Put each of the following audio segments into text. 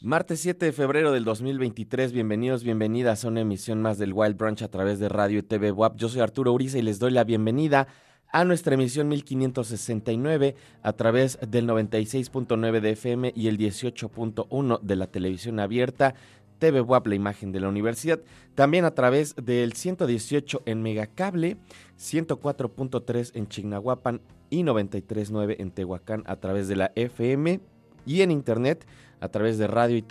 Martes 7 de febrero del 2023, bienvenidos, bienvenidas a una emisión más del Wild Branch a través de Radio y TV WAP. Yo soy Arturo Uriza y les doy la bienvenida a nuestra emisión 1569 a través del 96.9 de FM y el 18.1 de la televisión abierta. TV WAP, la imagen de la universidad. También a través del 118 en Megacable, 104.3 en Chignahuapan y 93.9 en Tehuacán a través de la FM y en internet a través de radio y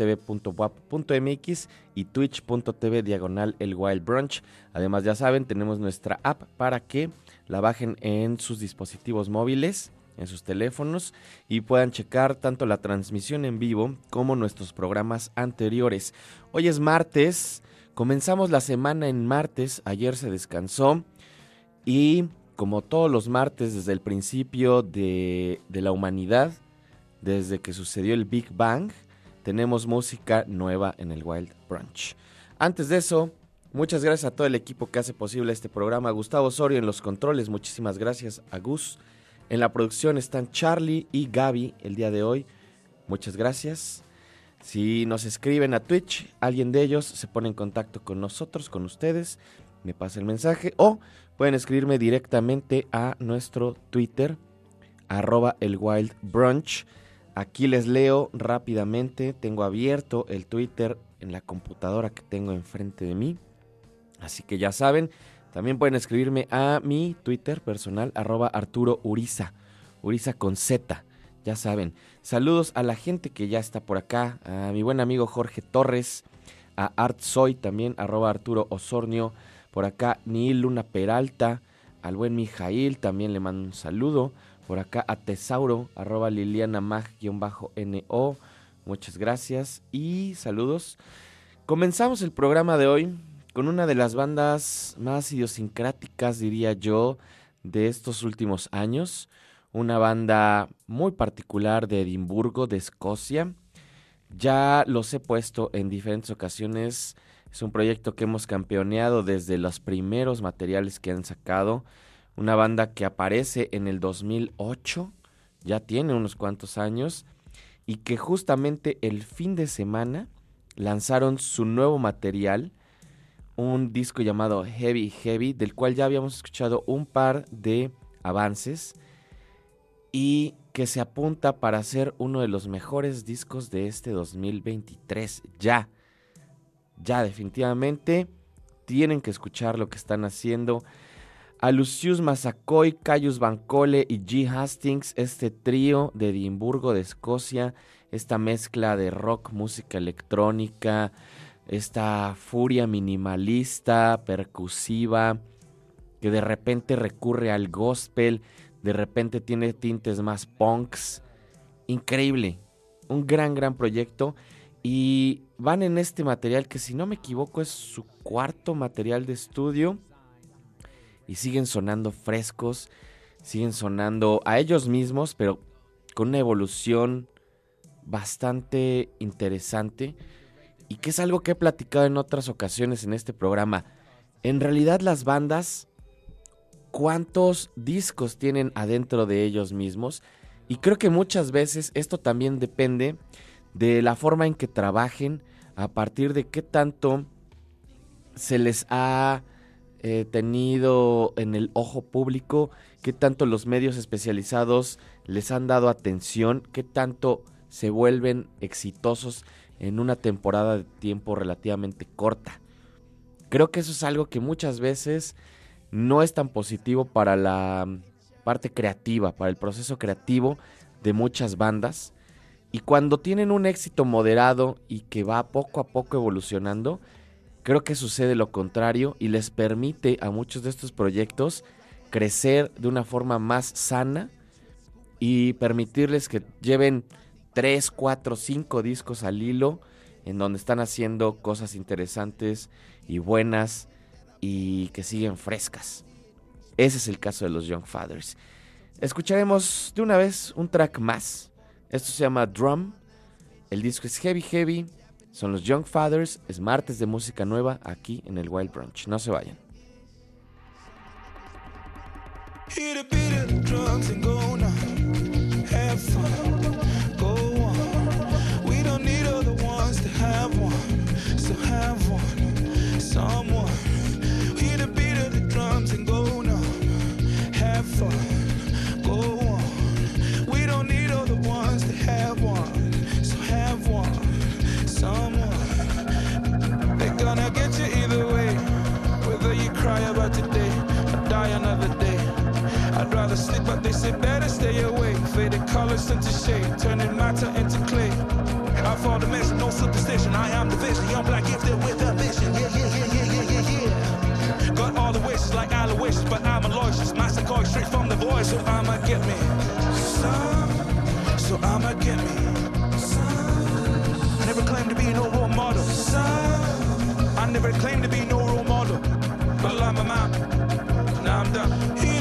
twitch.tv diagonal el Wild Brunch. Además, ya saben, tenemos nuestra app para que la bajen en sus dispositivos móviles, en sus teléfonos y puedan checar tanto la transmisión en vivo como nuestros programas anteriores. Hoy es martes, comenzamos la semana en martes, ayer se descansó y como todos los martes desde el principio de la humanidad, desde que sucedió el Big Bang, tenemos música nueva en el Wild Brunch. Antes de eso, Muchas gracias a todo el equipo que hace posible este programa. Gustavo Osorio en los controles, muchísimas gracias a Gus. En la producción están Charlie y Gaby el día de hoy. Muchas gracias. Si nos escriben a Twitch, alguien de ellos se pone en contacto con nosotros, con ustedes, me pasa el mensaje o pueden escribirme directamente a nuestro Twitter, arroba el Wild Brunch. Aquí les leo rápidamente, tengo abierto el Twitter en la computadora que tengo enfrente de mí. Así que ya saben, también pueden escribirme a mi Twitter personal, arroba Arturo Uriza, Uriza con Z, ya saben. Saludos a la gente que ya está por acá, a mi buen amigo Jorge Torres, a Art Soy también, arroba Arturo Osornio, por acá Nil Luna Peralta, al buen Mijail también le mando un saludo, por acá a Tesauro, arroba Liliana Mag-NO, muchas gracias y saludos. Comenzamos el programa de hoy con una de las bandas más idiosincráticas, diría yo, de estos últimos años. Una banda muy particular de Edimburgo, de Escocia. Ya los he puesto en diferentes ocasiones. Es un proyecto que hemos campeoneado desde los primeros materiales que han sacado. Una banda que aparece en el 2008, ya tiene unos cuantos años, y que justamente el fin de semana lanzaron su nuevo material un disco llamado Heavy Heavy, del cual ya habíamos escuchado un par de avances y que se apunta para ser uno de los mejores discos de este 2023. Ya, ya definitivamente tienen que escuchar lo que están haciendo. A Lucius Massacoy, Cayus Bancole y G. Hastings, este trío de Edimburgo, de Escocia, esta mezcla de rock, música electrónica, esta furia minimalista, percusiva, que de repente recurre al gospel, de repente tiene tintes más punks. Increíble, un gran, gran proyecto. Y van en este material que si no me equivoco es su cuarto material de estudio. Y siguen sonando frescos, siguen sonando a ellos mismos, pero con una evolución bastante interesante y que es algo que he platicado en otras ocasiones en este programa. En realidad las bandas, ¿cuántos discos tienen adentro de ellos mismos? Y creo que muchas veces esto también depende de la forma en que trabajen, a partir de qué tanto se les ha eh, tenido en el ojo público, qué tanto los medios especializados les han dado atención, qué tanto se vuelven exitosos en una temporada de tiempo relativamente corta. Creo que eso es algo que muchas veces no es tan positivo para la parte creativa, para el proceso creativo de muchas bandas. Y cuando tienen un éxito moderado y que va poco a poco evolucionando, creo que sucede lo contrario y les permite a muchos de estos proyectos crecer de una forma más sana y permitirles que lleven 3, 4, 5 discos al hilo en donde están haciendo cosas interesantes y buenas y que siguen frescas. Ese es el caso de los Young Fathers. Escucharemos de una vez un track más. Esto se llama Drum. El disco es Heavy Heavy. Son los Young Fathers. Es martes de música nueva aquí en el Wild Brunch. No se vayan. Say better stay awake. Faded colors into shade, turning matter into clay. I fall dimension, no superstition. I am the vision, young black gifted with a vision. Yeah, yeah, yeah, yeah, yeah, yeah, yeah. Got all the wishes like Aloysius, but I'm a logist. Master call straight from the voice, so I'ma get me some. So I'ma get me some. I never claimed to be no role model. Some. I never claimed to be no role model. But I'm a man. Now I'm done.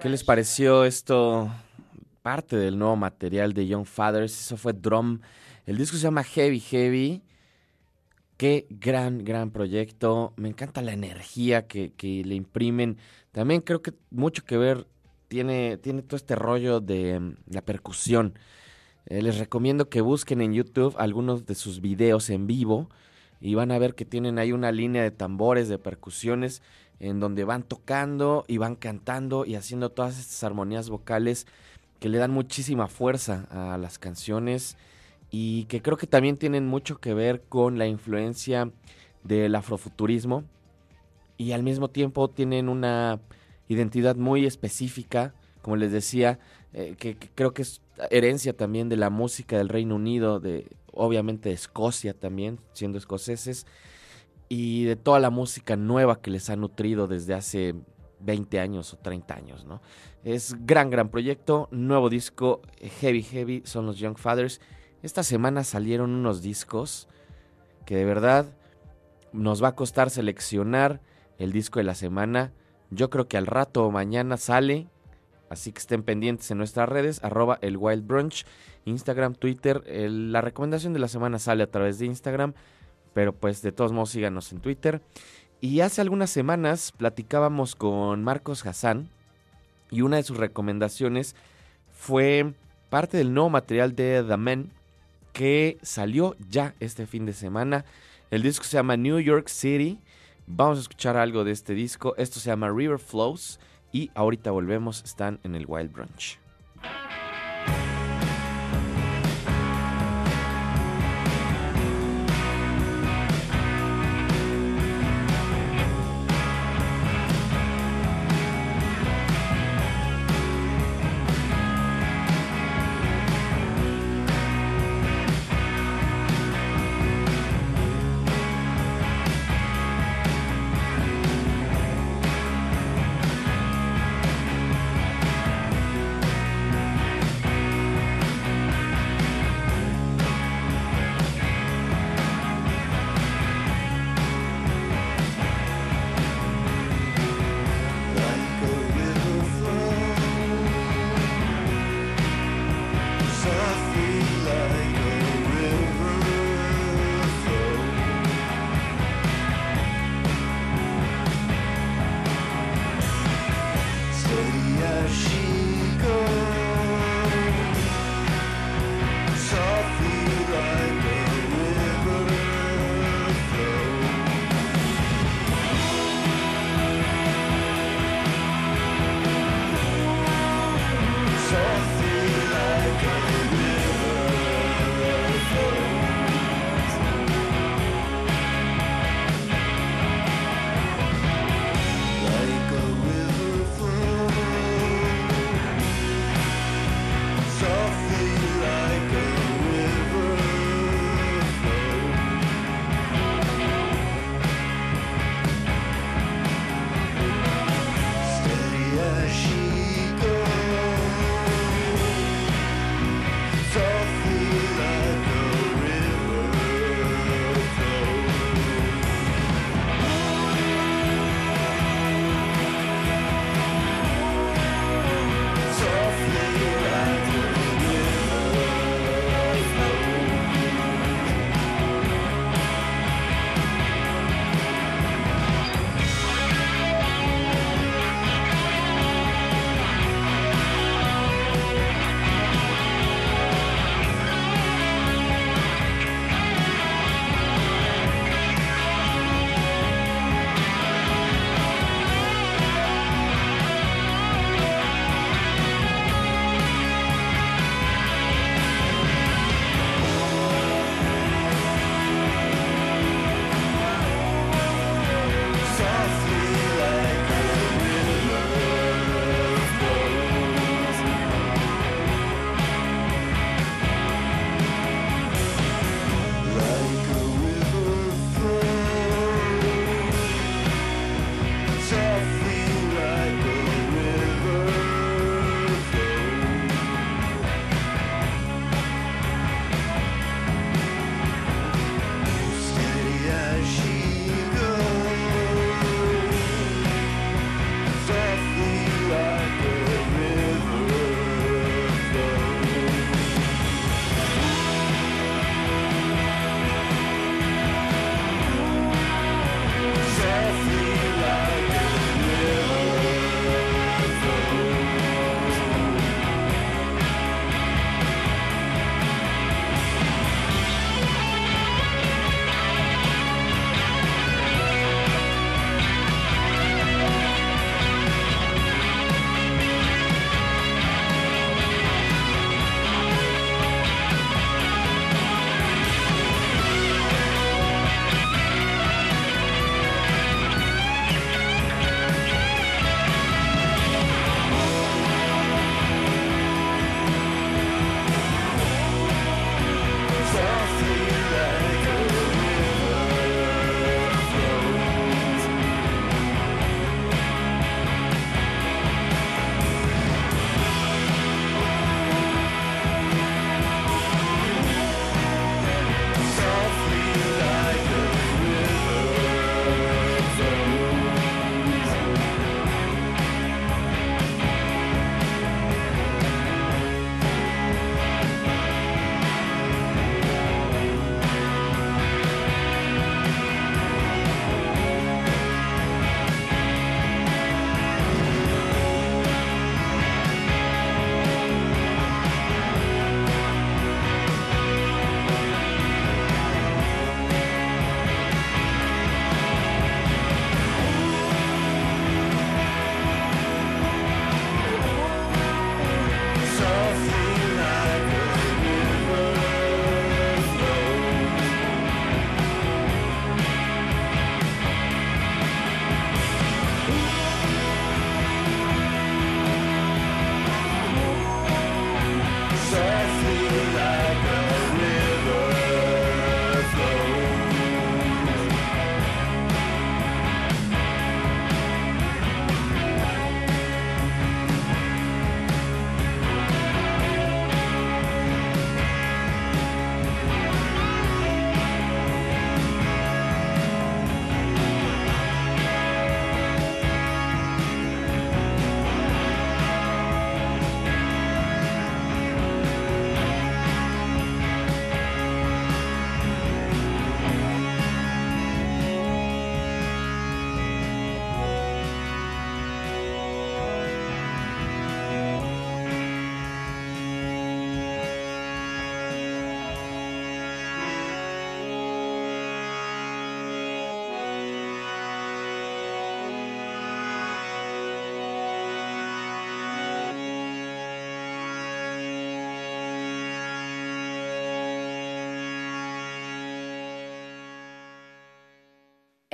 ¿Qué les pareció esto? Parte del nuevo material de Young Fathers. Eso fue Drum. El disco se llama Heavy Heavy. Qué gran, gran proyecto. Me encanta la energía que, que le imprimen. También creo que mucho que ver tiene, tiene todo este rollo de mm, la percusión. Eh, les recomiendo que busquen en YouTube algunos de sus videos en vivo y van a ver que tienen ahí una línea de tambores, de percusiones, en donde van tocando y van cantando y haciendo todas estas armonías vocales que le dan muchísima fuerza a las canciones y que creo que también tienen mucho que ver con la influencia del afrofuturismo y al mismo tiempo tienen una identidad muy específica, como les decía, eh, que, creo que es herencia también de la música del Reino Unido, de obviamente de Escocia también, siendo escoceses, y de toda la música nueva que les ha nutrido desde hace 20 años o 30 años, ¿no? Es gran, gran proyecto, nuevo disco, Heavy Heavy, son los Young Fathers. Esta semana salieron unos discos que de verdad nos va a costar seleccionar el disco de la semana. Yo creo que al rato o mañana sale, así que estén pendientes en nuestras redes, arroba el Wild Brunch, Instagram, Twitter. La recomendación de la semana sale a través de Instagram, pero pues de todos modos síganos en Twitter. Y hace algunas semanas platicábamos con Marcos Hassan y una de sus recomendaciones fue parte del nuevo material de The Men que salió ya este fin de semana. El disco se llama New York City. Vamos a escuchar algo de este disco. Esto se llama River Flows y ahorita volvemos. Están en el Wild Brunch.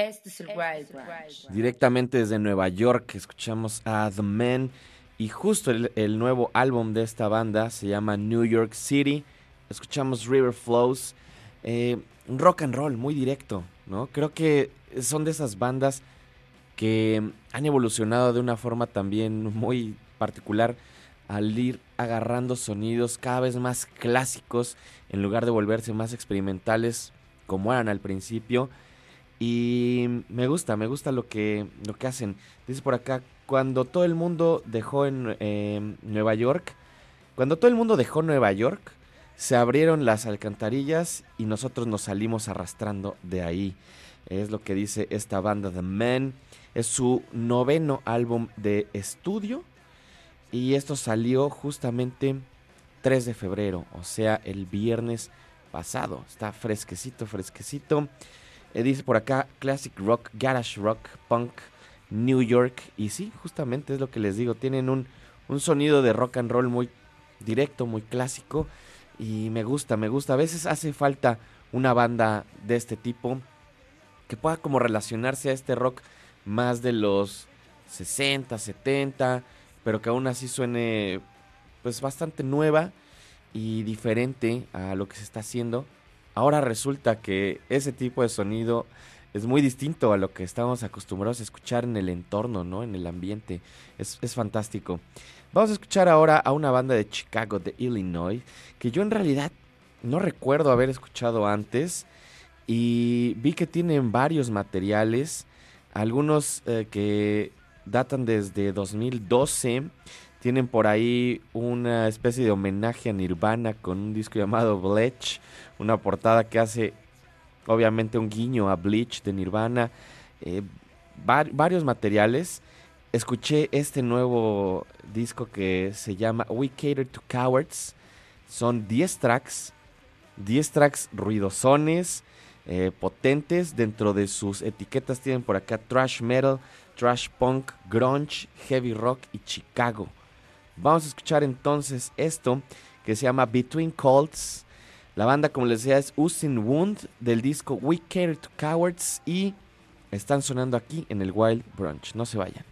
Este es el Wild Branch. Directamente desde Nueva York escuchamos a The Men y justo el, el nuevo álbum de esta banda se llama New York City. Escuchamos River Flows, eh, rock and roll muy directo, ¿no? Creo que son de esas bandas que han evolucionado de una forma también muy particular al ir agarrando sonidos cada vez más clásicos en lugar de volverse más experimentales como eran al principio. Y me gusta, me gusta lo que, lo que hacen. Dice por acá, cuando todo el mundo dejó en eh, Nueva York, cuando todo el mundo dejó Nueva York, se abrieron las alcantarillas y nosotros nos salimos arrastrando de ahí. Es lo que dice esta banda The Men. Es su noveno álbum de estudio. Y esto salió justamente 3 de febrero, o sea, el viernes pasado. Está fresquecito, fresquecito. Eh, dice por acá Classic Rock, Garage Rock, Punk, New York. Y sí, justamente es lo que les digo. Tienen un, un sonido de rock and roll muy directo, muy clásico. Y me gusta, me gusta. A veces hace falta una banda de este tipo que pueda como relacionarse a este rock más de los 60, 70, pero que aún así suene pues bastante nueva y diferente a lo que se está haciendo. Ahora resulta que ese tipo de sonido es muy distinto a lo que estamos acostumbrados a escuchar en el entorno, ¿no? En el ambiente. Es, es fantástico. Vamos a escuchar ahora a una banda de Chicago, de Illinois, que yo en realidad no recuerdo haber escuchado antes. Y vi que tienen varios materiales, algunos eh, que datan desde 2012. Tienen por ahí una especie de homenaje a Nirvana con un disco llamado Bleach, una portada que hace obviamente un guiño a Bleach de Nirvana, eh, var- varios materiales. Escuché este nuevo disco que se llama We Cater to Cowards. Son 10 tracks, 10 tracks ruidosones, eh, potentes. Dentro de sus etiquetas tienen por acá thrash metal, thrash punk, grunge, heavy rock y Chicago. Vamos a escuchar entonces esto que se llama Between Colts. La banda, como les decía, es Usin Wound del disco We Care to Cowards y están sonando aquí en el Wild Brunch. No se vayan.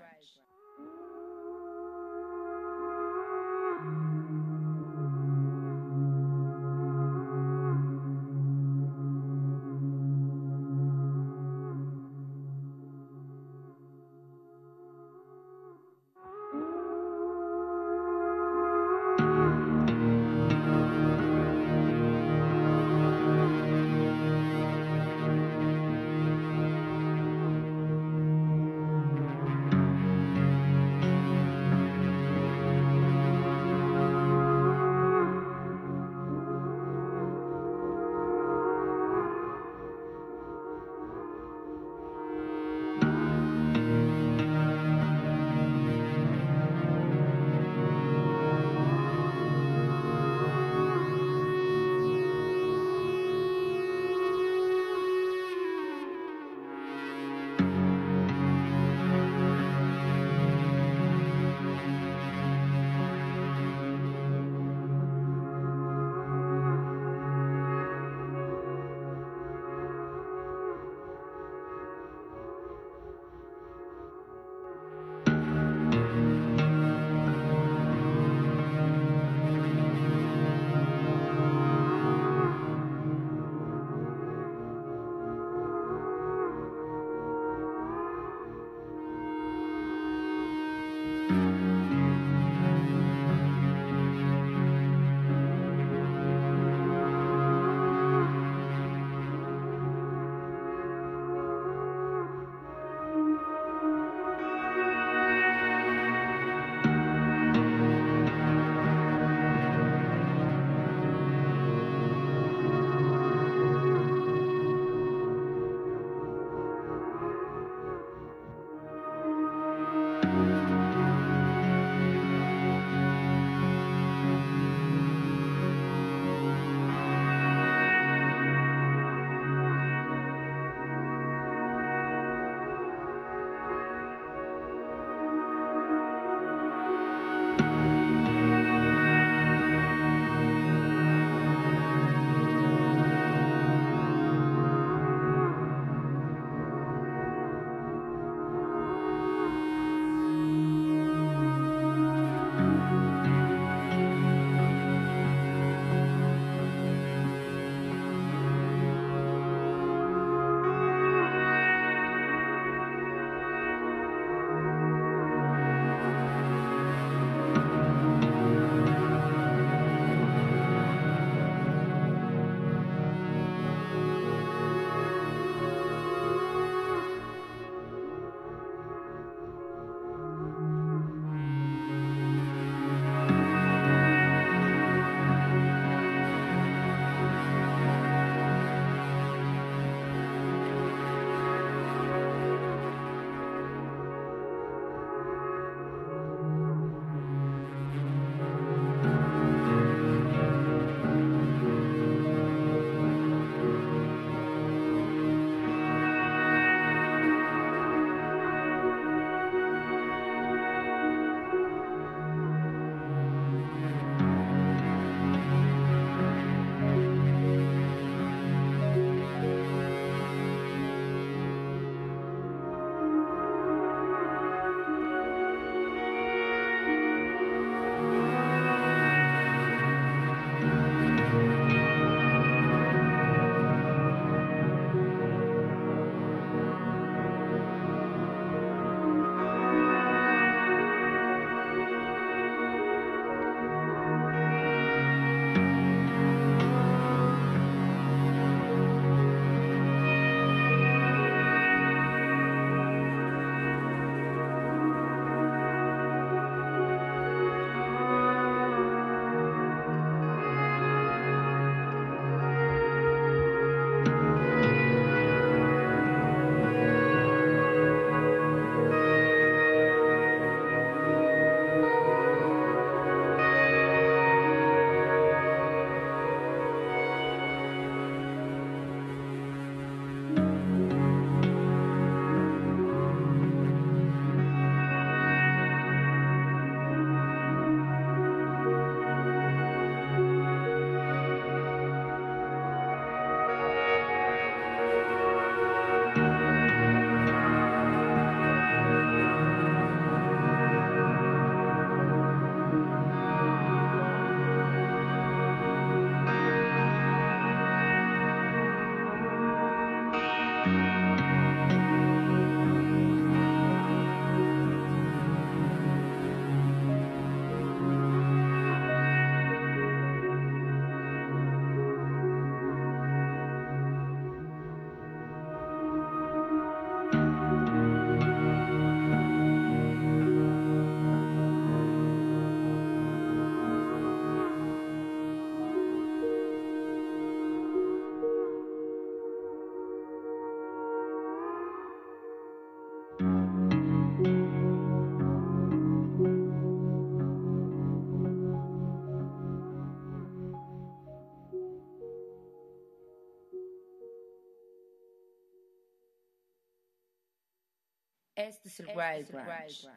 Este es el Wild Branch.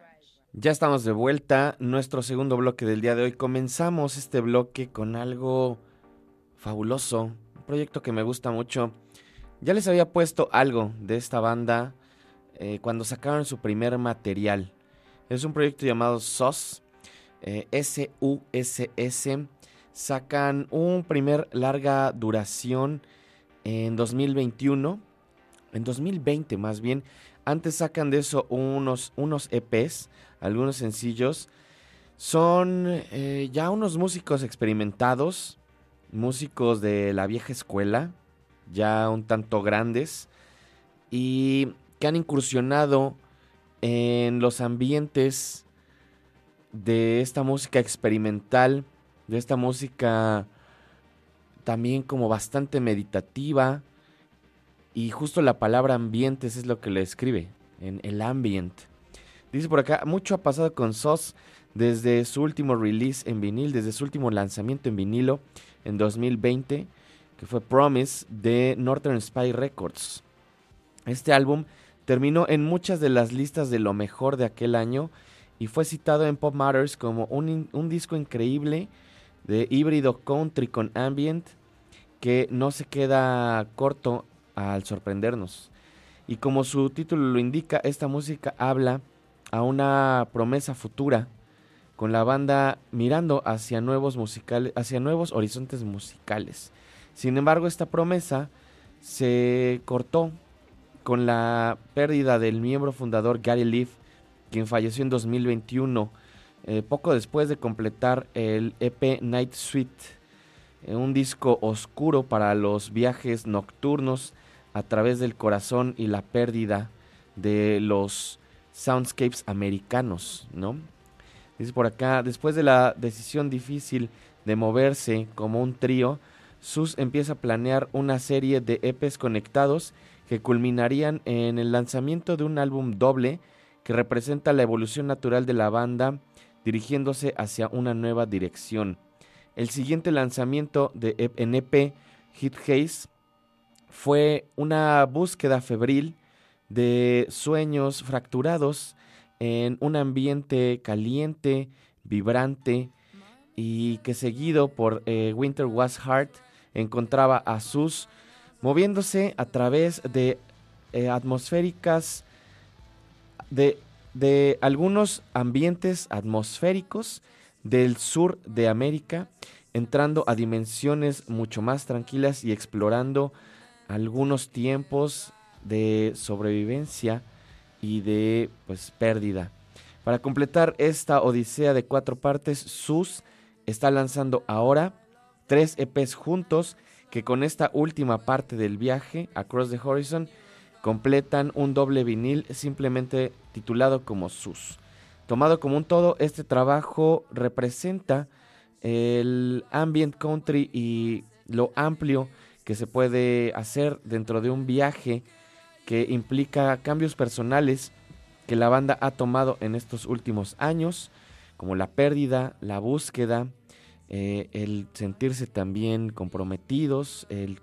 Ya estamos de vuelta, nuestro segundo bloque del día de hoy. Comenzamos este bloque con algo fabuloso, un proyecto que me gusta mucho. Ya les había puesto algo de esta banda eh, cuando sacaron su primer material. Es un proyecto llamado SOS, eh, S-U-S-S. Sacan un primer larga duración en 2021, en 2020 más bien. Antes sacan de eso unos, unos EPs, algunos sencillos. Son eh, ya unos músicos experimentados, músicos de la vieja escuela, ya un tanto grandes, y que han incursionado en los ambientes de esta música experimental, de esta música también como bastante meditativa, y justo la palabra ambientes es lo que le escribe, en el ambient. Dice por acá, mucho ha pasado con SOS desde su último release en vinil, desde su último lanzamiento en vinilo en 2020, que fue Promise de Northern Spy Records. Este álbum terminó en muchas de las listas de lo mejor de aquel año y fue citado en Pop Matters como un, un disco increíble de híbrido country con ambient que no se queda corto al sorprendernos. Y como su título lo indica, esta música habla a una promesa futura con la banda mirando hacia nuevos musicales, hacia nuevos horizontes musicales. Sin embargo, esta promesa se cortó con la pérdida del miembro fundador Gary Leaf, quien falleció en 2021, eh, poco después de completar el EP Night Suite, eh, un disco oscuro para los viajes nocturnos a través del corazón y la pérdida de los soundscapes americanos, ¿no? Dice por acá, después de la decisión difícil de moverse como un trío, Sus empieza a planear una serie de EPs conectados que culminarían en el lanzamiento de un álbum doble que representa la evolución natural de la banda dirigiéndose hacia una nueva dirección. El siguiente lanzamiento de EP en EP, Hit Haze, fue una búsqueda febril de sueños fracturados en un ambiente caliente, vibrante y que seguido por eh, Winter Was Hard encontraba a Sus moviéndose a través de eh, atmosféricas de, de algunos ambientes atmosféricos del sur de América, entrando a dimensiones mucho más tranquilas y explorando algunos tiempos de sobrevivencia y de pues pérdida. Para completar esta odisea de cuatro partes, SUS está lanzando ahora tres EPs juntos que con esta última parte del viaje, Across the Horizon, completan un doble vinil simplemente titulado como SUS. Tomado como un todo, este trabajo representa el ambient country y lo amplio que se puede hacer dentro de un viaje que implica cambios personales que la banda ha tomado en estos últimos años, como la pérdida, la búsqueda, eh, el sentirse también comprometidos, el,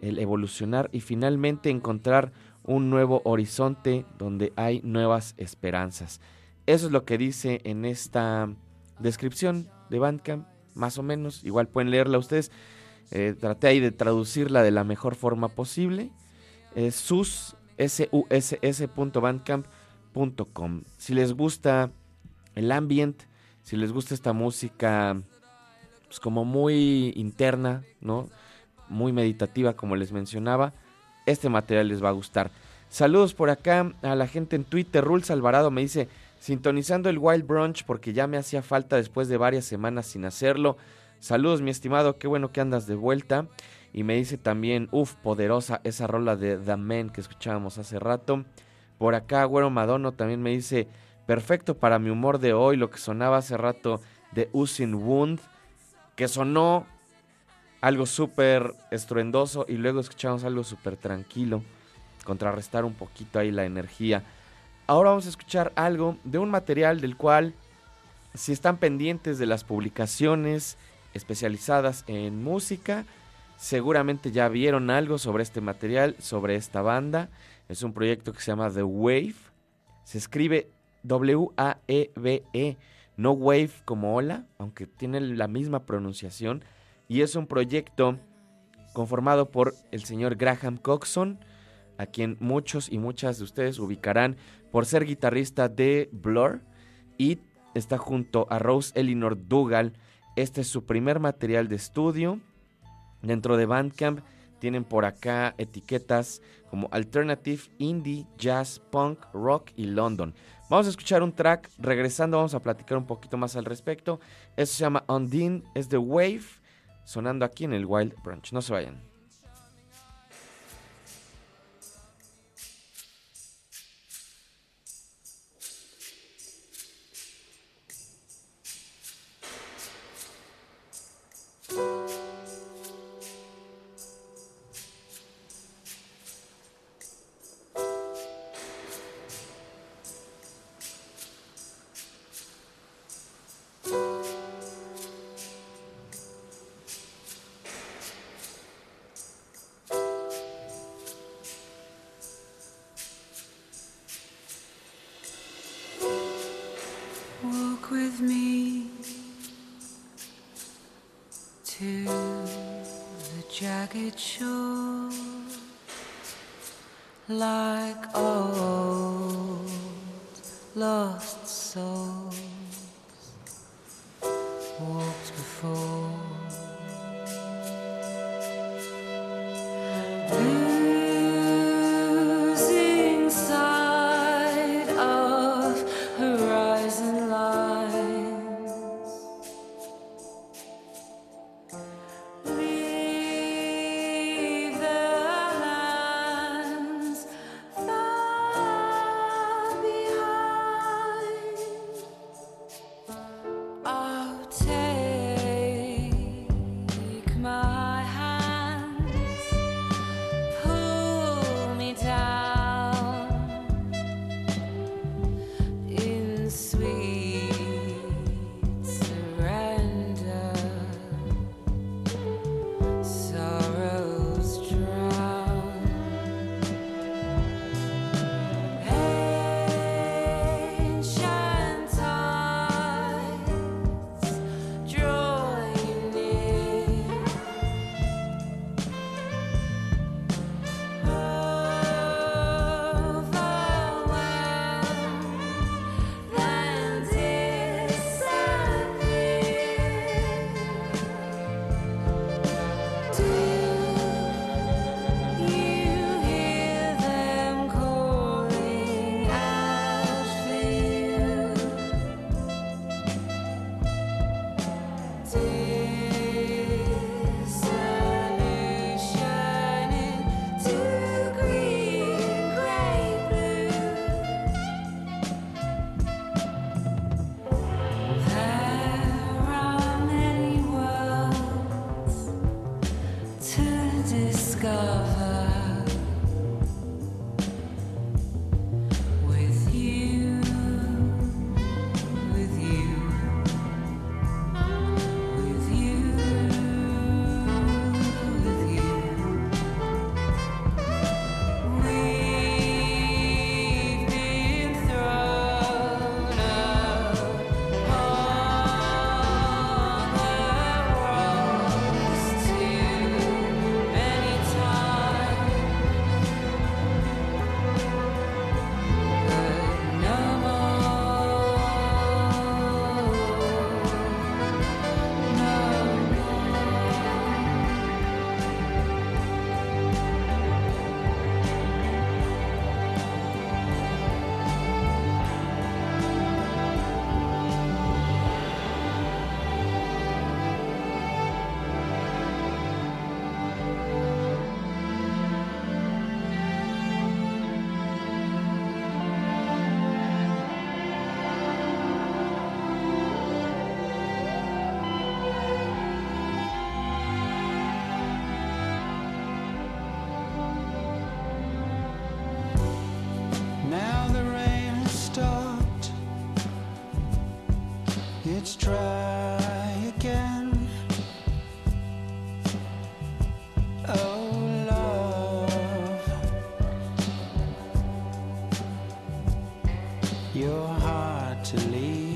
el evolucionar y finalmente encontrar un nuevo horizonte donde hay nuevas esperanzas. Eso es lo que dice en esta descripción de Bandcamp, más o menos. Igual pueden leerla ustedes. Eh, traté ahí de traducirla de la mejor forma posible. Es sus, S-U-S-S.bandcamp.com. Si les gusta el ambient, si les gusta esta música, pues como muy interna, ¿no? Muy meditativa, como les mencionaba, este material les va a gustar. Saludos por acá a la gente en Twitter. Rules Alvarado me dice, sintonizando el Wild Brunch porque ya me hacía falta después de varias semanas sin hacerlo. Saludos mi estimado, qué bueno que andas de vuelta. Y me dice también, uff, poderosa esa rola de The Man que escuchábamos hace rato. Por acá, Güero Madono también me dice, perfecto para mi humor de hoy, lo que sonaba hace rato de Usin Wound, que sonó algo súper estruendoso y luego escuchamos algo súper tranquilo, contrarrestar un poquito ahí la energía. Ahora vamos a escuchar algo de un material del cual, si están pendientes de las publicaciones especializadas en música, seguramente ya vieron algo sobre este material, sobre esta banda. Es un proyecto que se llama The Wave. Se escribe W-A-E-B-E, no Wave como hola, aunque tiene la misma pronunciación. Y es un proyecto conformado por el señor Graham Coxon, a quien muchos y muchas de ustedes ubicarán por ser guitarrista de Blur y está junto a Rose Elinor Dougal. Este es su primer material de estudio. Dentro de Bandcamp tienen por acá etiquetas como Alternative, Indie, Jazz, Punk, Rock y London. Vamos a escuchar un track, regresando vamos a platicar un poquito más al respecto. Eso se llama Undine, es The Wave, sonando aquí en el Wild Brunch. No se vayan. you're hard to leave.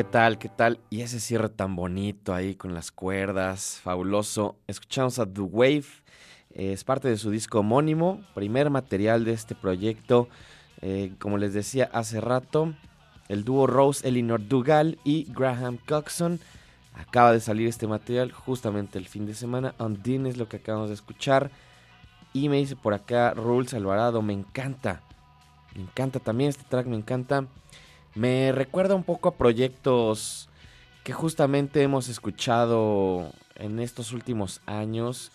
¿Qué tal? ¿Qué tal? Y ese cierre tan bonito ahí con las cuerdas, fabuloso. Escuchamos a The Wave, eh, es parte de su disco homónimo, primer material de este proyecto. Eh, como les decía hace rato, el dúo Rose Elinor Dugal y Graham Coxon. Acaba de salir este material justamente el fin de semana. Undine es lo que acabamos de escuchar. Y me dice por acá Rules Alvarado, me encanta. Me encanta también este track, me encanta. Me recuerda un poco a proyectos que justamente hemos escuchado en estos últimos años.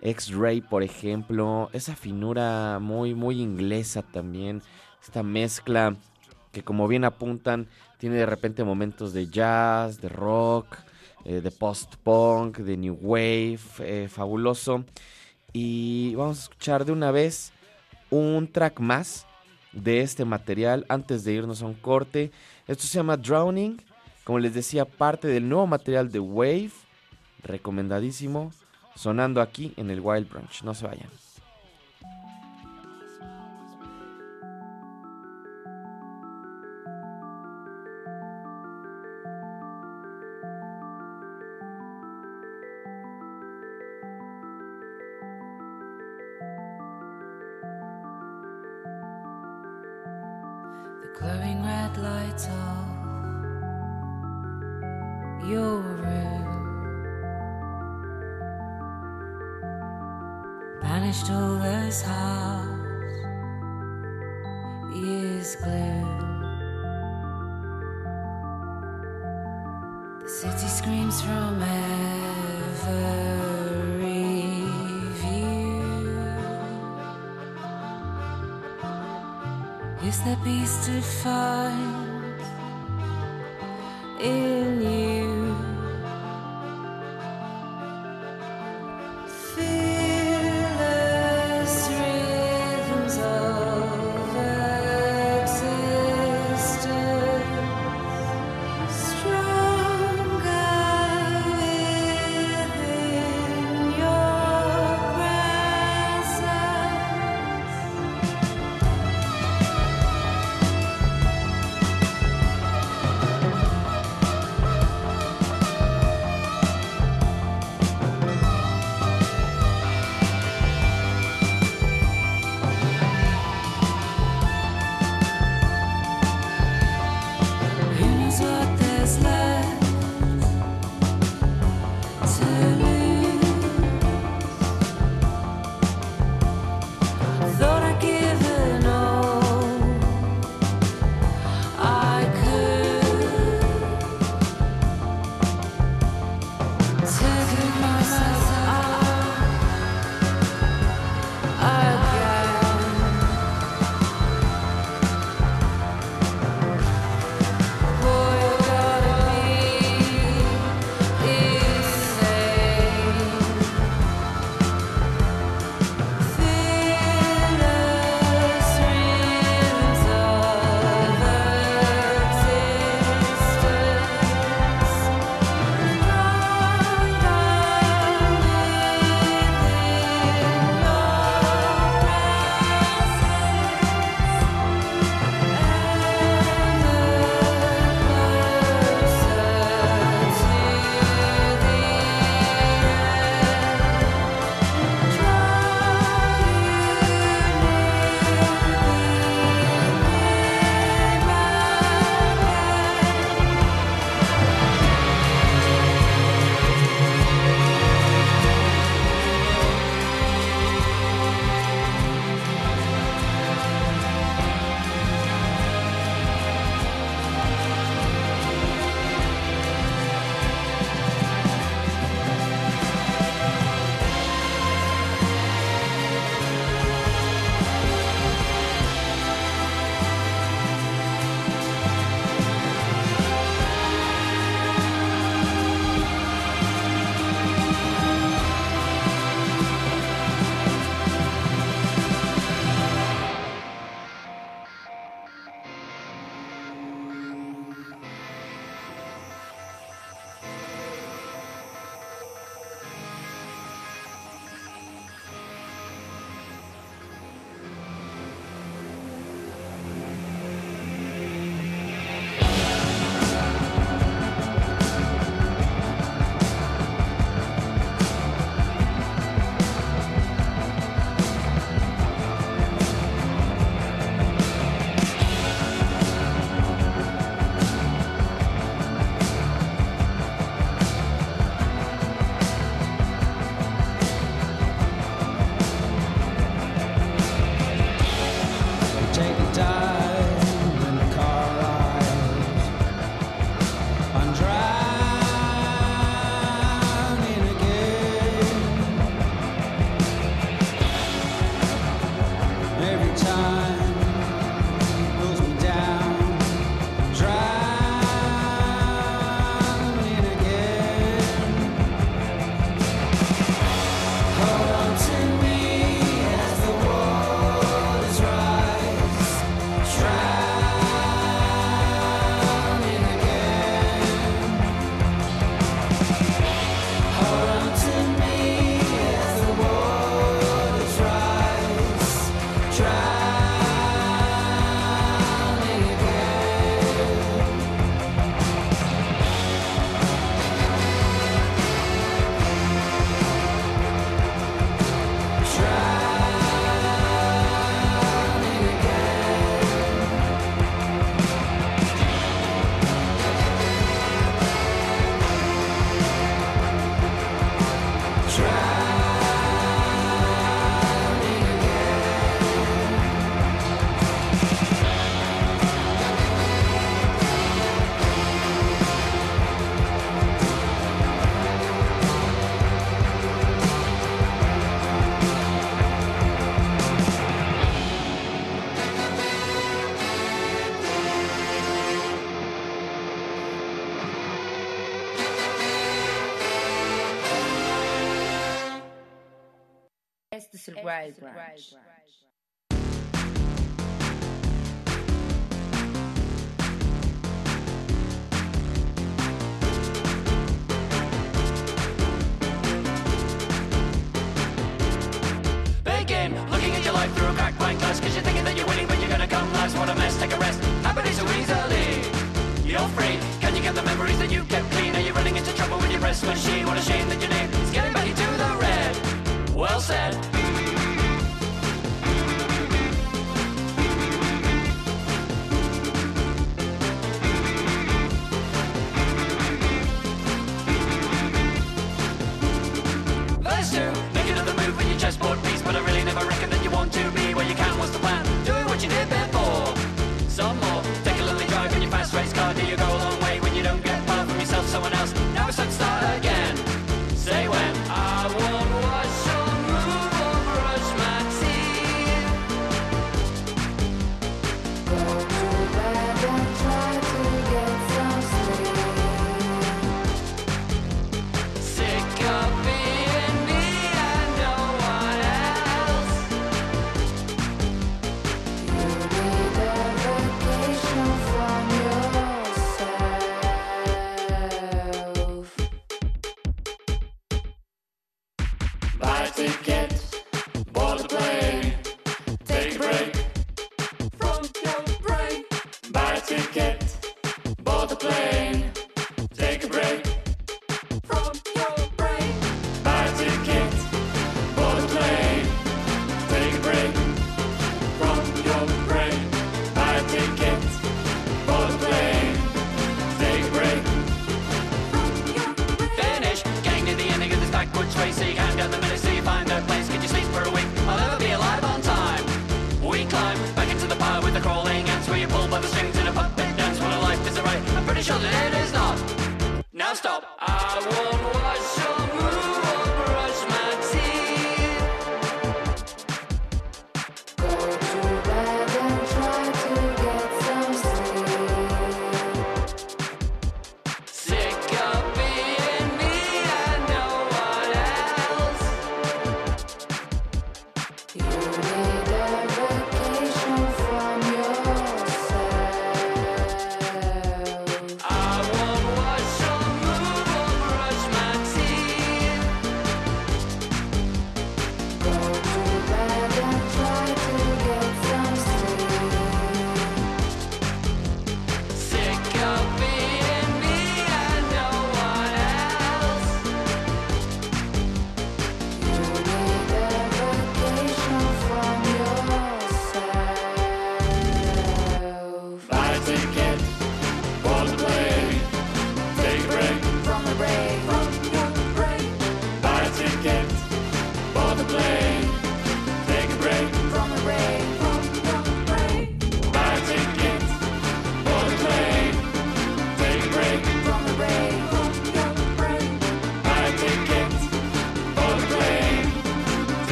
X-Ray, por ejemplo, esa finura muy, muy inglesa también. Esta mezcla que como bien apuntan, tiene de repente momentos de jazz, de rock, eh, de post-punk, de new wave, eh, fabuloso. Y vamos a escuchar de una vez un track más de este material antes de irnos a un corte. Esto se llama Drowning, como les decía, parte del nuevo material de Wave, recomendadísimo, sonando aquí en el Wild Brunch. No se vayan. Is there peace to find in you? Este es el Wild looking at your life through a cracked pint glass Cause you're thinking that you're winning but you're gonna come last. What a mess, take a rest, happily so easily. You're free, can you get the memories that you kept clean? Are you running into trouble with your press machine? What a shame that your name is getting back into the red. Well said while doing what you did.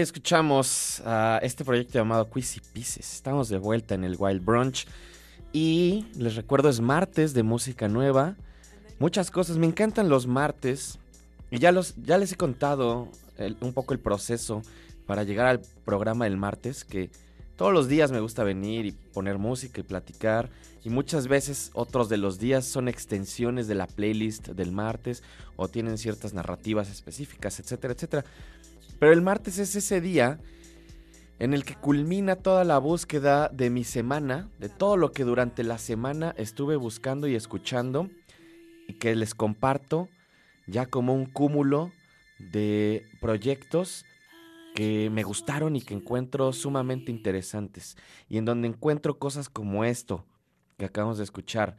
Escuchamos a este proyecto llamado Quizzy Pieces. Estamos de vuelta en el Wild Brunch. Y les recuerdo, es martes de música nueva. Muchas cosas. Me encantan los martes. Y ya, los, ya les he contado un poco el proceso para llegar al programa del martes. Que todos los días me gusta venir y poner música y platicar. Y muchas veces otros de los días son extensiones de la playlist del martes. O tienen ciertas narrativas específicas, etcétera, etcétera. Pero el martes es ese día en el que culmina toda la búsqueda de mi semana, de todo lo que durante la semana estuve buscando y escuchando y que les comparto ya como un cúmulo de proyectos que me gustaron y que encuentro sumamente interesantes y en donde encuentro cosas como esto que acabamos de escuchar.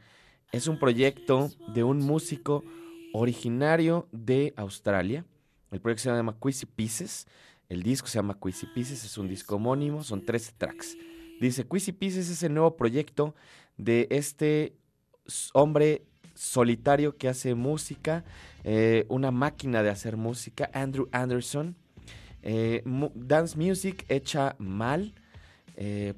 Es un proyecto de un músico originario de Australia. El proyecto se llama Quizzy Pieces. El disco se llama Quizzy Pieces, es un disco homónimo, son 13 tracks. Dice, Quizzy Pieces es el nuevo proyecto de este hombre solitario que hace música, eh, una máquina de hacer música, Andrew Anderson. Eh, dance music hecha mal, eh,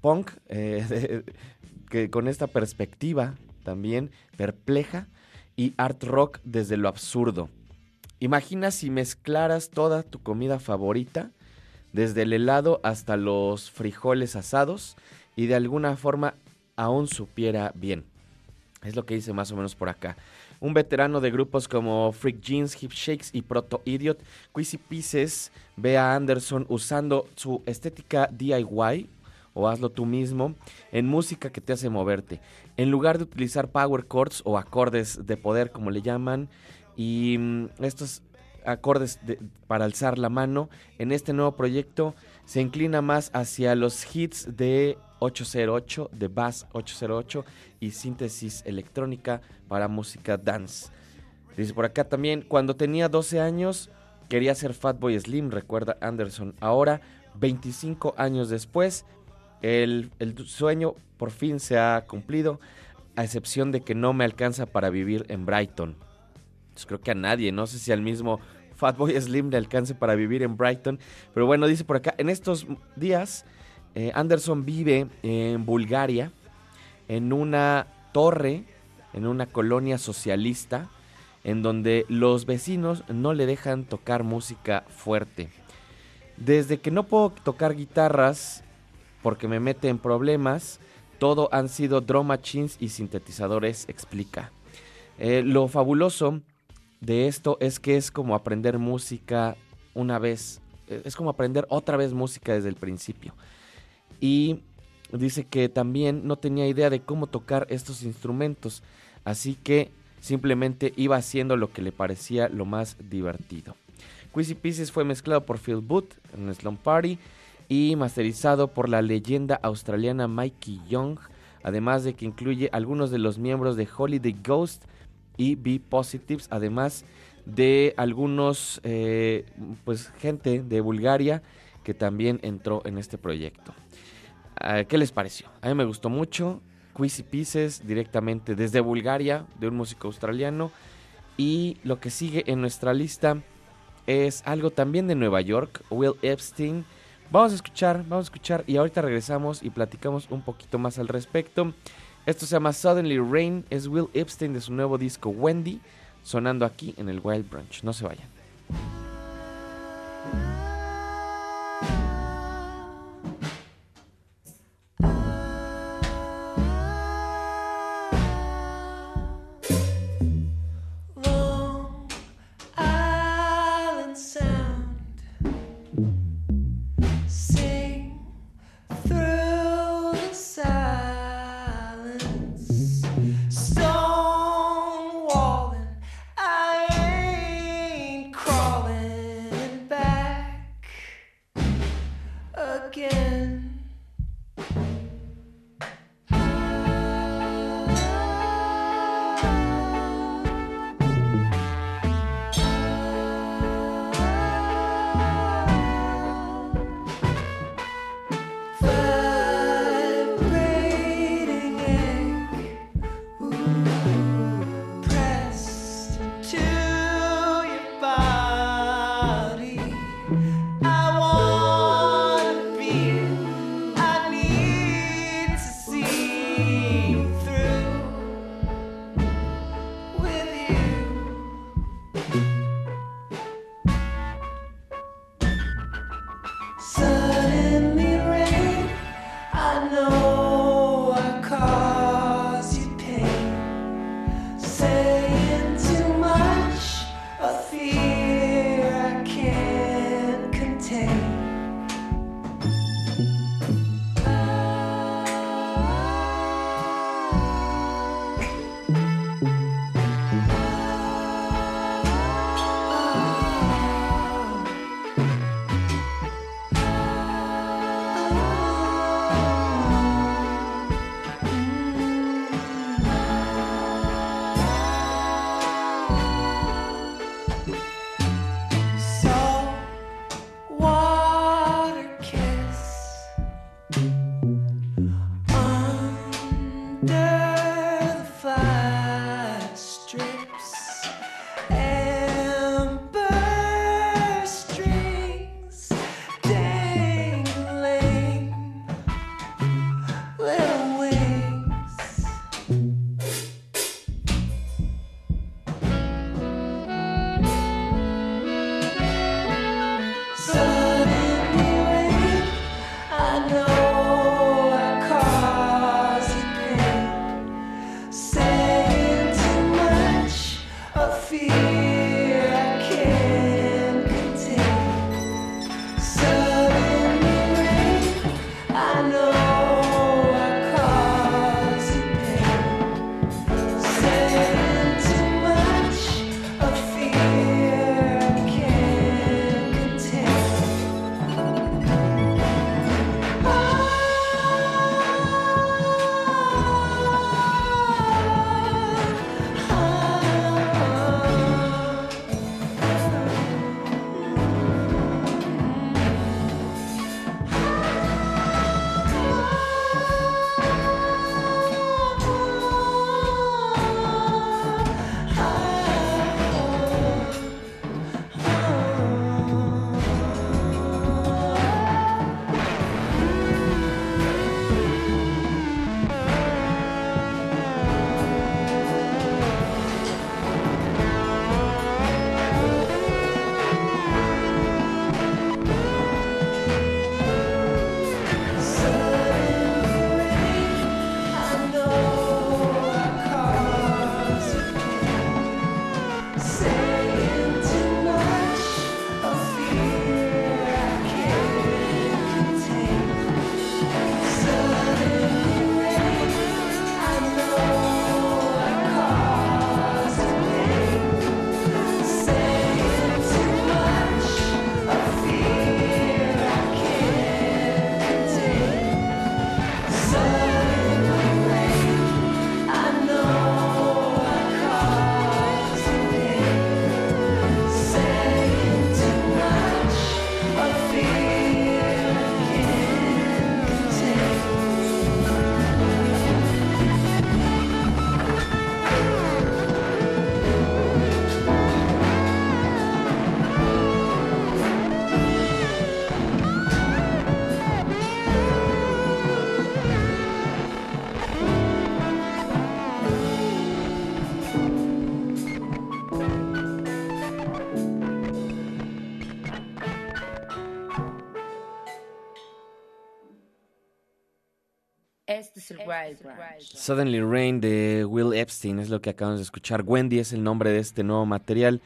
punk, de- que con esta perspectiva también perpleja, y art rock desde lo absurdo. Imagina si mezclaras toda tu comida favorita, desde el helado hasta los frijoles asados, y de alguna forma aún supiera bien. Es lo que dice más o menos por acá. Un veterano de grupos como Freak Jeans, Hip Shakes y Proto Idiot, Quizzy Pieces ve a Anderson usando su estética DIY o hazlo tú mismo en música que te hace moverte. En lugar de utilizar power chords o acordes de poder como le llaman y mm, estos acordes de- para alzar la mano, en este nuevo proyecto se inclina más hacia los hits de 808, de Bass 808 y síntesis electrónica para música dance. Dice por acá también, cuando tenía 12 años quería ser Fatboy Slim, recuerda Anderson. Ahora, 25 años después, el, el sueño por fin se ha cumplido, a excepción de que no me alcanza para vivir en Brighton. Pues creo que a nadie, no sé si al mismo Fatboy Slim le alcance para vivir en Brighton. Pero bueno, dice por acá, en estos días eh, Anderson vive en Bulgaria, en una torre, en una colonia socialista, en donde los vecinos no le dejan tocar música fuerte. Desde que no puedo tocar guitarras porque me mete en problemas, Todo han sido drum machines y sintetizadores, explica. Eh, lo fabuloso de esto es que es como aprender música una vez, eh, es como aprender otra vez música desde el principio. Y dice que también no tenía idea de cómo tocar estos instrumentos, así que simplemente iba haciendo lo que le parecía lo más divertido. Quizzy Pieces fue mezclado por Phil Booth en Slum Party y masterizado por la leyenda australiana Mikey Young, además de que incluye algunos de los miembros de Holiday Ghost y B Positives, además de algunos, eh, pues gente de Bulgaria que también entró en este proyecto. Ah, ¿Qué les pareció? A mí me gustó mucho. Quizzy Pieces directamente desde Bulgaria, de un músico australiano. Y lo que sigue en nuestra lista es algo también de Nueva York, Will Epstein. Vamos a escuchar, vamos a escuchar y ahorita regresamos y platicamos un poquito más al respecto. Esto se llama Suddenly Rain, es Will Epstein de su nuevo disco Wendy, sonando aquí en el Wild Branch. No se vayan. Suddenly Rain de Will Epstein es lo que acabamos de escuchar. Wendy es el nombre de este nuevo material.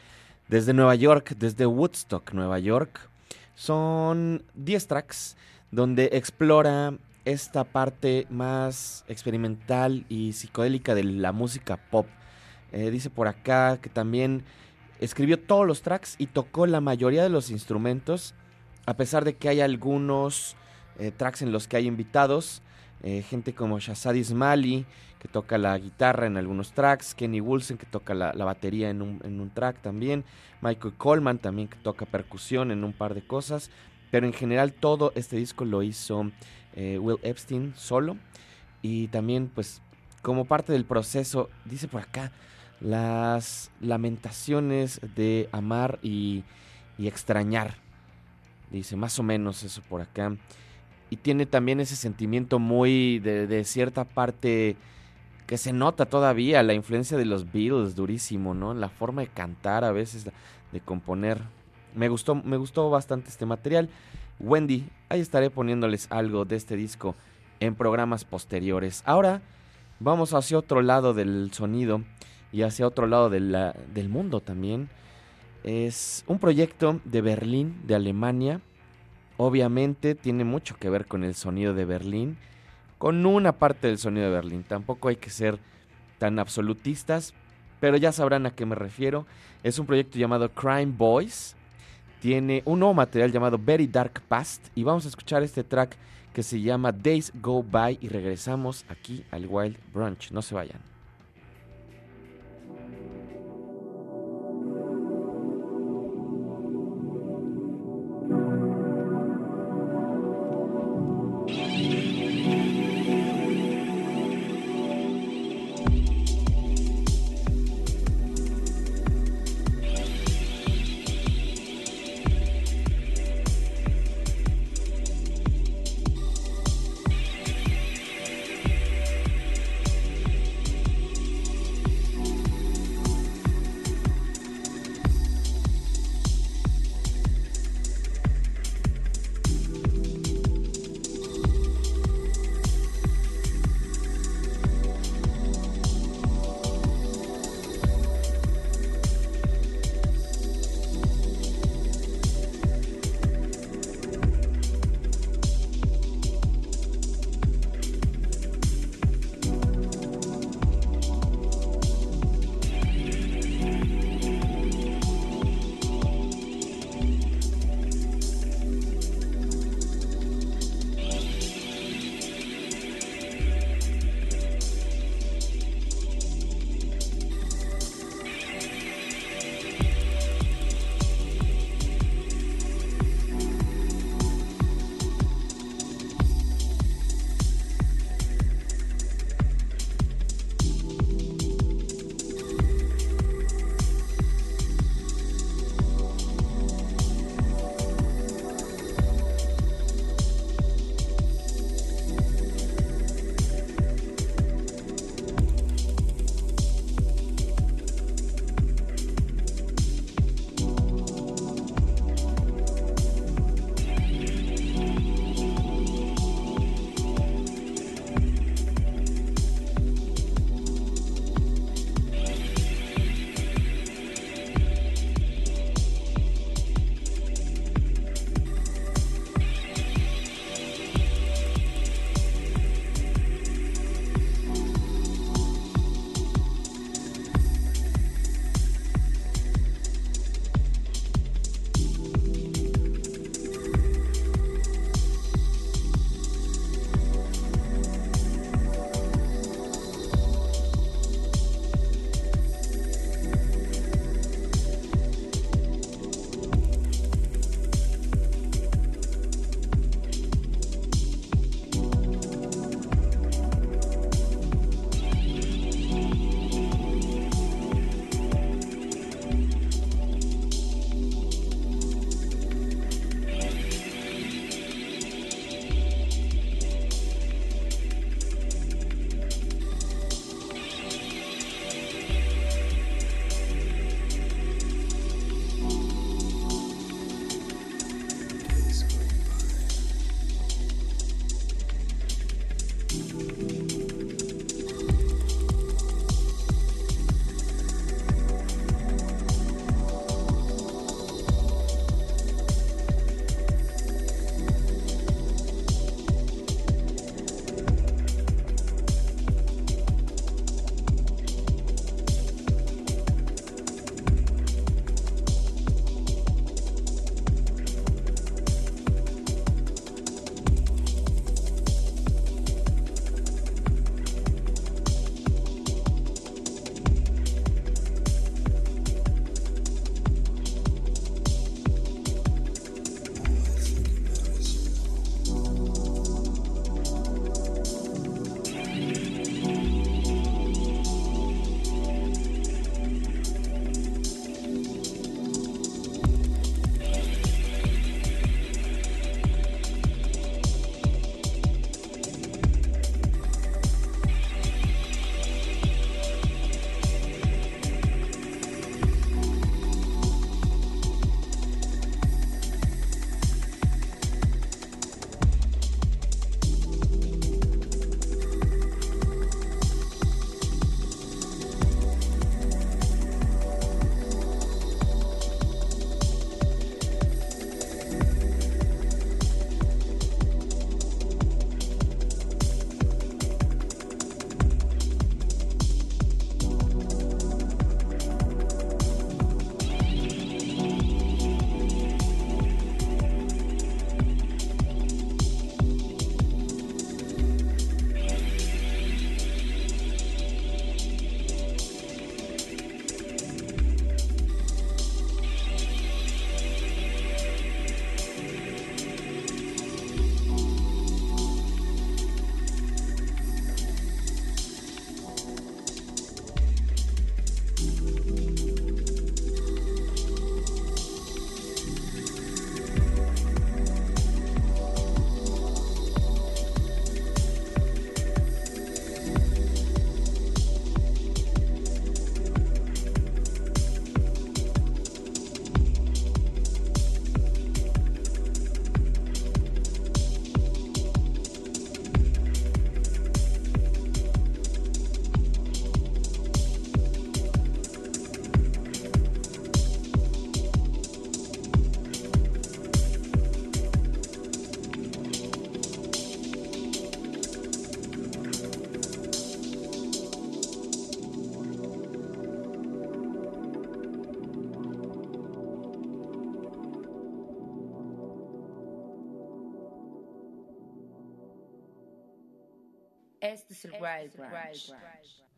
Desde Nueva York, desde Woodstock, Nueva York. Son 10 tracks donde explora esta parte más experimental y psicodélica de la música pop. Eh, dice por acá que también escribió todos los tracks y tocó la mayoría de los instrumentos, a pesar de que hay algunos eh, tracks en los que hay invitados. eh, gente como Shazad Ismaili, que toca la guitarra en algunos tracks, Kenny Woolsen, que toca la, la batería en un, en un track también, Michael Coleman también, que toca percusión en un par de cosas, pero en general todo este disco lo hizo eh, Will Epstein solo, y también pues como parte del proceso, dice por acá, las lamentaciones de amar y, y extrañar, dice más o menos eso por acá y tiene también ese sentimiento muy de, cierta parte que se nota todavía, la influencia de los Beatles, durísimo, ¿no? La forma de cantar a veces, de componer. Me gustó, me gustó bastante este material. Wendy, ahí estaré poniéndoles algo de este disco en programas posteriores. Ahora vamos hacia otro lado del sonido y hacia otro lado de la- del mundo también. Es un proyecto de Berlín, de Alemania. Obviamente tiene mucho que ver con el sonido de Berlín, con una parte del sonido de Berlín. Tampoco hay que ser tan absolutistas, pero ya sabrán a qué me refiero. Es un proyecto llamado Crime Boys. Tiene un nuevo material llamado Very Dark Past y vamos a escuchar este track que se llama Days Go By y regresamos aquí al Wild Brunch. No se vayan.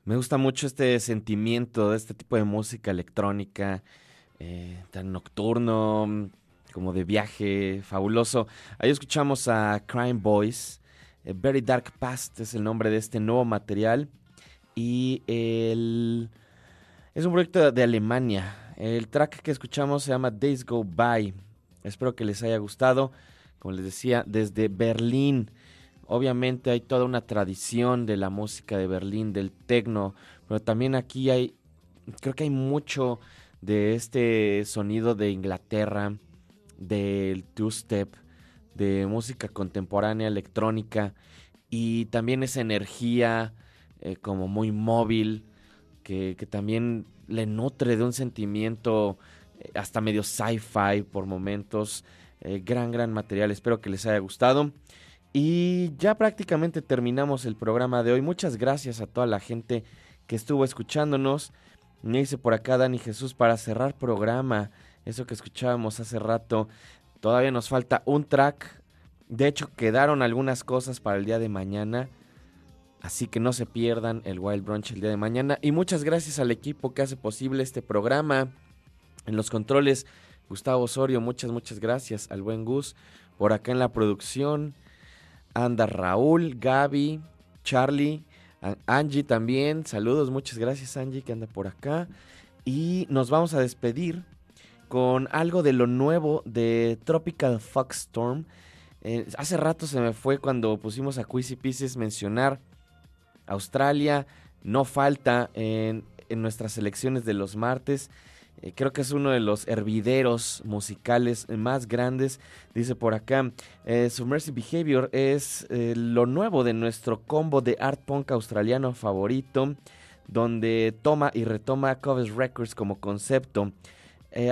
Me gusta mucho este sentimiento de este tipo de música electrónica, eh, tan nocturno, como de viaje, fabuloso. Ahí escuchamos a Crime Boys. eh, Very Dark Past es el nombre de este nuevo material. Y el... es un proyecto de Alemania. El track que escuchamos se llama Days Go By. Espero que les haya gustado. Como les decía, desde Berlín. Obviamente hay toda una tradición de la música de Berlín, del techno, pero también aquí hay, creo que hay mucho de este sonido de Inglaterra, del two-step, de música contemporánea, electrónica, y también esa energía eh, como muy móvil, que, que también le nutre de un sentimiento eh, hasta medio sci-fi por momentos. Eh, gran, gran material, espero que les haya gustado. Y ya prácticamente terminamos el programa de hoy. Muchas gracias a toda la gente que estuvo escuchándonos. Me dice por acá Dani Jesús para cerrar programa. Eso que escuchábamos hace rato. Todavía nos falta un track. De hecho, quedaron algunas cosas para el día de mañana. Así que no se pierdan el Wild Brunch el día de mañana. Y muchas gracias al equipo que hace posible este programa. En los controles, Gustavo Osorio, muchas, muchas gracias. Al buen Gus. Por acá en la producción anda Raúl, Gaby, Charlie, Angie también. Saludos, muchas gracias Angie que anda por acá. Y nos vamos a despedir con algo de lo nuevo de Tropical Foxstorm. Eh, hace rato se me fue cuando pusimos a Quizzy Pieces mencionar Australia. No falta en, en nuestras selecciones de los martes. Eh, creo que es uno de los hervideros musicales más grandes. Dice por acá, eh, Submersive Behavior es eh, lo nuevo de nuestro combo de art punk australiano favorito, donde toma y retoma Covers Records como concepto.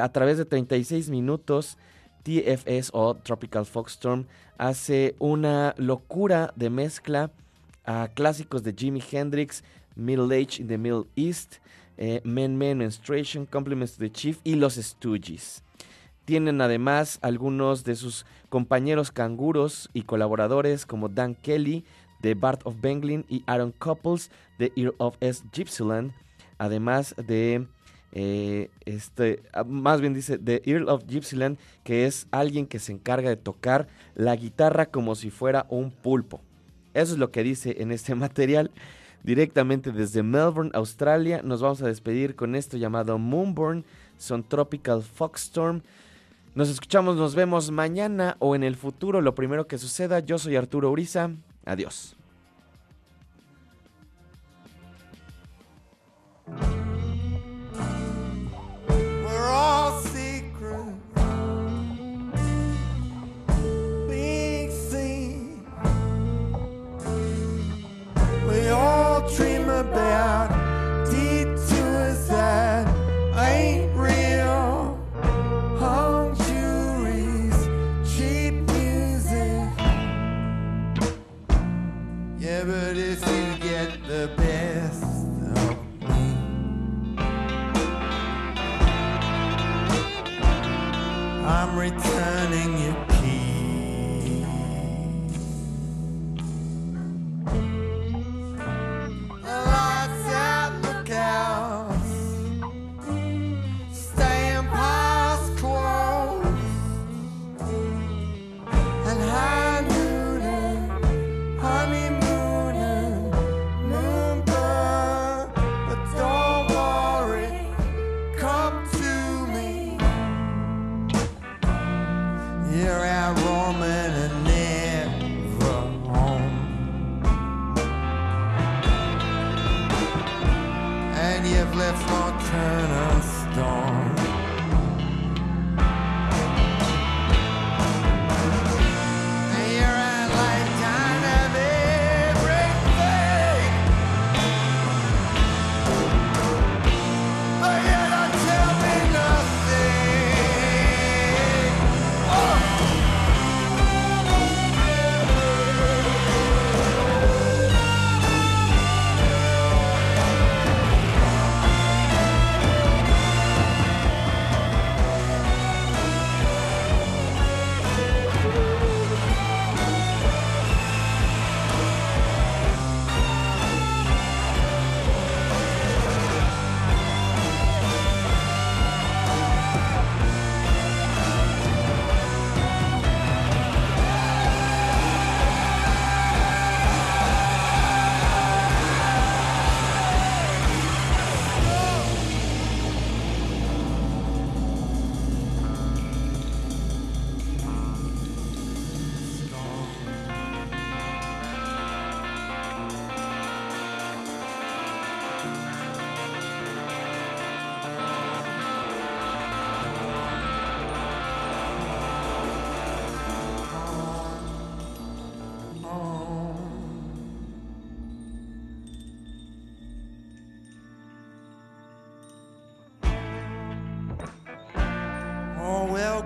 A través de 36 minutos, TFS o Tropical Foxstorm hace una locura de mezcla a clásicos de Jimi Hendrix, Middle Age in the Middle East, eh, Men Men Menstruation, Compliments to the Chief y Los Stooges. Tienen además algunos de sus compañeros canguros y colaboradores como Dan Kelly de Bart of Benglin y Aaron Couples de Ear of S. Gypsyland, además de eh, este, ah, más bien dice The Earl of Gypsyland, que es alguien que se encarga de tocar la guitarra como si fuera un pulpo. Eso es lo que dice en este material. Directamente desde Melbourne, Australia, nos vamos a despedir con esto llamado Moonborn, son Tropical Foxstorm. Nos escuchamos, nos vemos mañana o en el futuro, lo primero que suceda. Yo soy Arturo Uriza. Adiós.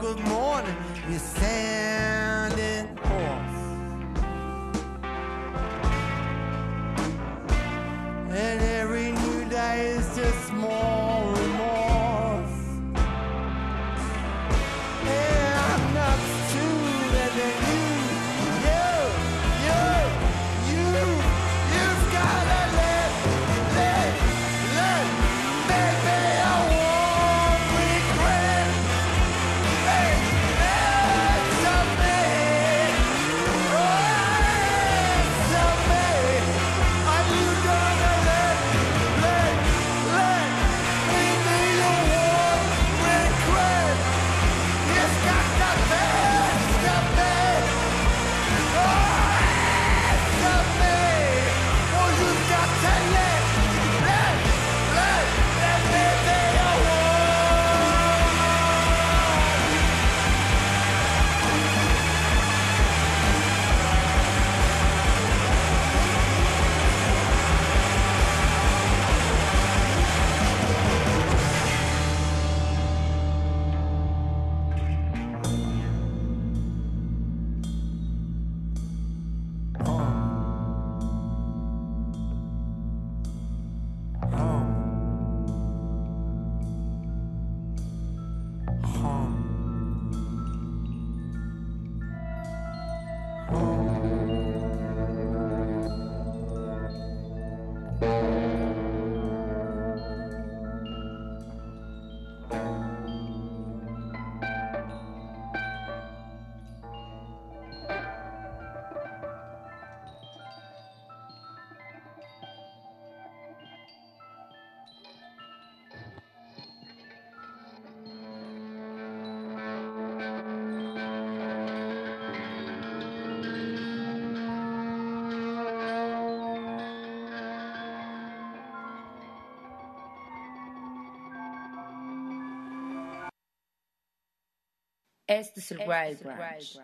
Good morning, you standing Este es el Wild Branch.